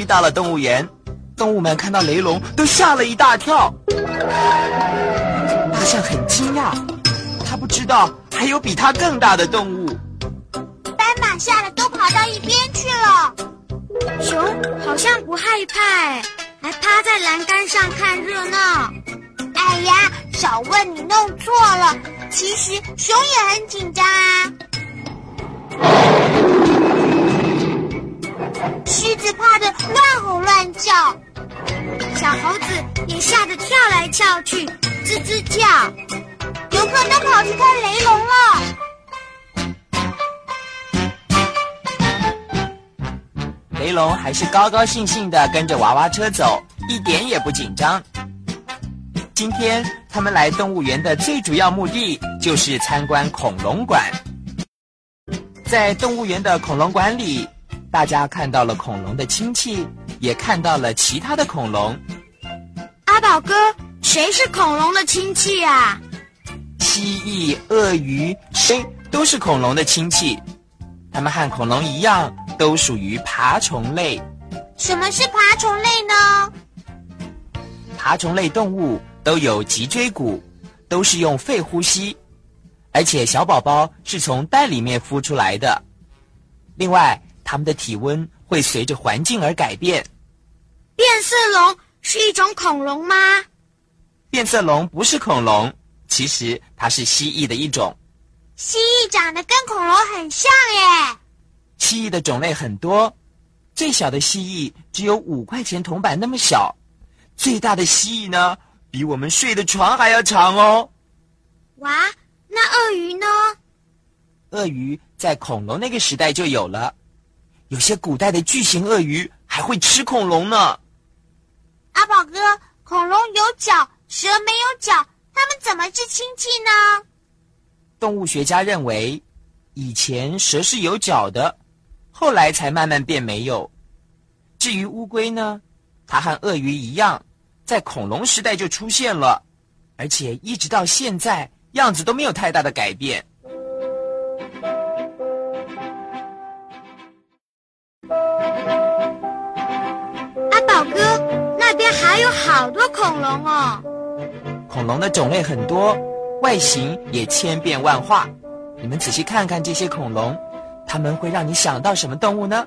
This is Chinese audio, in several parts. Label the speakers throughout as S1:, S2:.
S1: 于到了动物园，动物们看到雷龙都吓了一大跳。大象很惊讶，他不知道还有比它更大的动物。
S2: 斑马吓得都跑到一边去了。
S3: 熊好像不害怕，还趴在栏杆上看热闹。
S2: 哎呀，小问你弄错了，其实熊也很紧张啊。
S3: 也吓得跳来跳去，吱吱叫。
S2: 游客都跑去看雷龙了。
S1: 雷龙还是高高兴兴的跟着娃娃车走，一点也不紧张。今天他们来动物园的最主要目的就是参观恐龙馆。在动物园的恐龙馆里，大家看到了恐龙的亲戚，也看到了其他的恐龙。
S3: 阿宝哥，谁是恐龙的亲戚啊？
S1: 蜥蜴、鳄鱼，谁都是恐龙的亲戚。它们和恐龙一样，都属于爬虫类。
S2: 什么是爬虫类呢？
S1: 爬虫类动物都有脊椎骨，都是用肺呼吸，而且小宝宝是从蛋里面孵出来的。另外，它们的体温会随着环境而改变。
S3: 变色龙是一种恐龙吗？
S1: 变色龙不是恐龙，其实它是蜥蜴的一种。
S2: 蜥蜴长得跟恐龙很像耶。
S1: 蜥蜴的种类很多，最小的蜥蜴只有五块钱铜板那么小，最大的蜥蜴呢，比我们睡的床还要长哦。
S3: 哇，那鳄鱼呢？
S1: 鳄鱼在恐龙那个时代就有了，有些古代的巨型鳄鱼还会吃恐龙呢。
S2: 阿宝哥，恐龙有脚，蛇没有脚，它们怎么是亲戚呢？
S1: 动物学家认为，以前蛇是有脚的，后来才慢慢变没有。至于乌龟呢，它和鳄鱼一样，在恐龙时代就出现了，而且一直到现在样子都没有太大的改变。
S3: 还有好多恐龙哦。
S1: 恐龙的种类很多，外形也千变万化。你们仔细看看这些恐龙，它们会让你想到什么动物呢？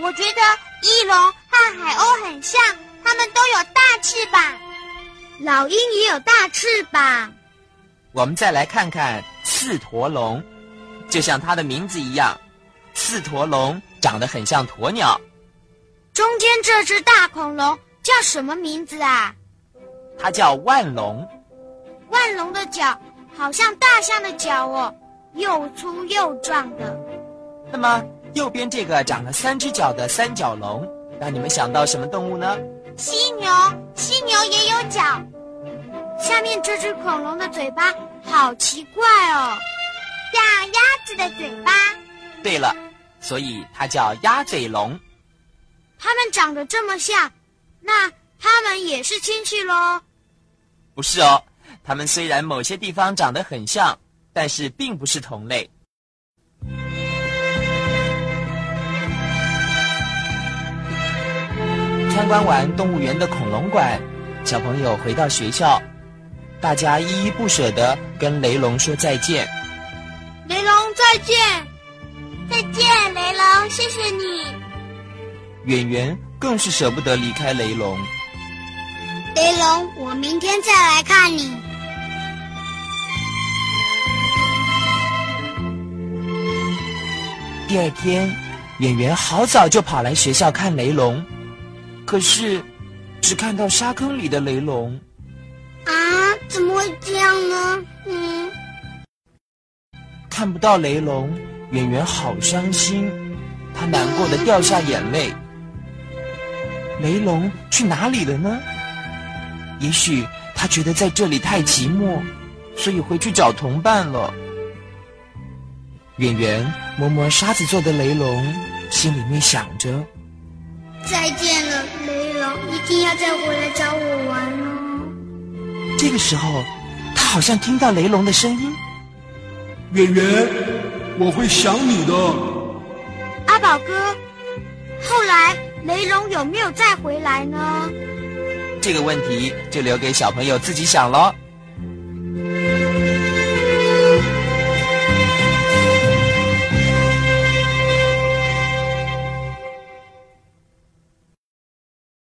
S2: 我觉得翼龙和海鸥很像，它们都有大翅膀。
S3: 老鹰也有大翅膀。
S1: 我们再来看看刺驼龙，就像它的名字一样，刺驼龙长得很像鸵鸟。
S3: 中间这只大恐龙叫什么名字啊？
S1: 它叫万龙。
S3: 万龙的脚好像大象的脚哦，又粗又壮的。
S1: 那么右边这个长了三只脚的三角龙，让你们想到什么动物呢？
S2: 犀牛，犀牛也有脚。
S3: 下面这只恐龙的嘴巴好奇怪哦，
S2: 像鸭子的嘴巴。
S1: 对了，所以它叫鸭嘴龙。
S3: 它们长得这么像，那他们也是亲戚喽？
S1: 不是哦，他们虽然某些地方长得很像，但是并不是同类。参观完动物园的恐龙馆，小朋友回到学校，大家依依不舍的跟雷龙说再见。
S3: 雷龙再见，
S2: 再见，雷龙，谢谢你。
S1: 圆圆更是舍不得离开雷龙。
S2: 雷龙，我明天再来看你。
S1: 第二天，演员好早就跑来学校看雷龙，可是只看到沙坑里的雷龙。
S3: 啊，怎么会这样呢？嗯，
S1: 看不到雷龙，演员好伤心，他难过的掉下眼泪。雷龙去哪里了呢？也许他觉得在这里太寂寞，所以回去找同伴了。圆圆摸摸沙子做的雷龙，心里面想着：
S3: 再见了，雷龙，一定要再回来找我玩哦。
S1: 这个时候，他好像听到雷龙的声音：“
S4: 圆圆，我会想你的。”
S3: 阿宝哥，后来雷龙有没有再回来呢？
S1: 这个问题就留给小朋友自己想喽。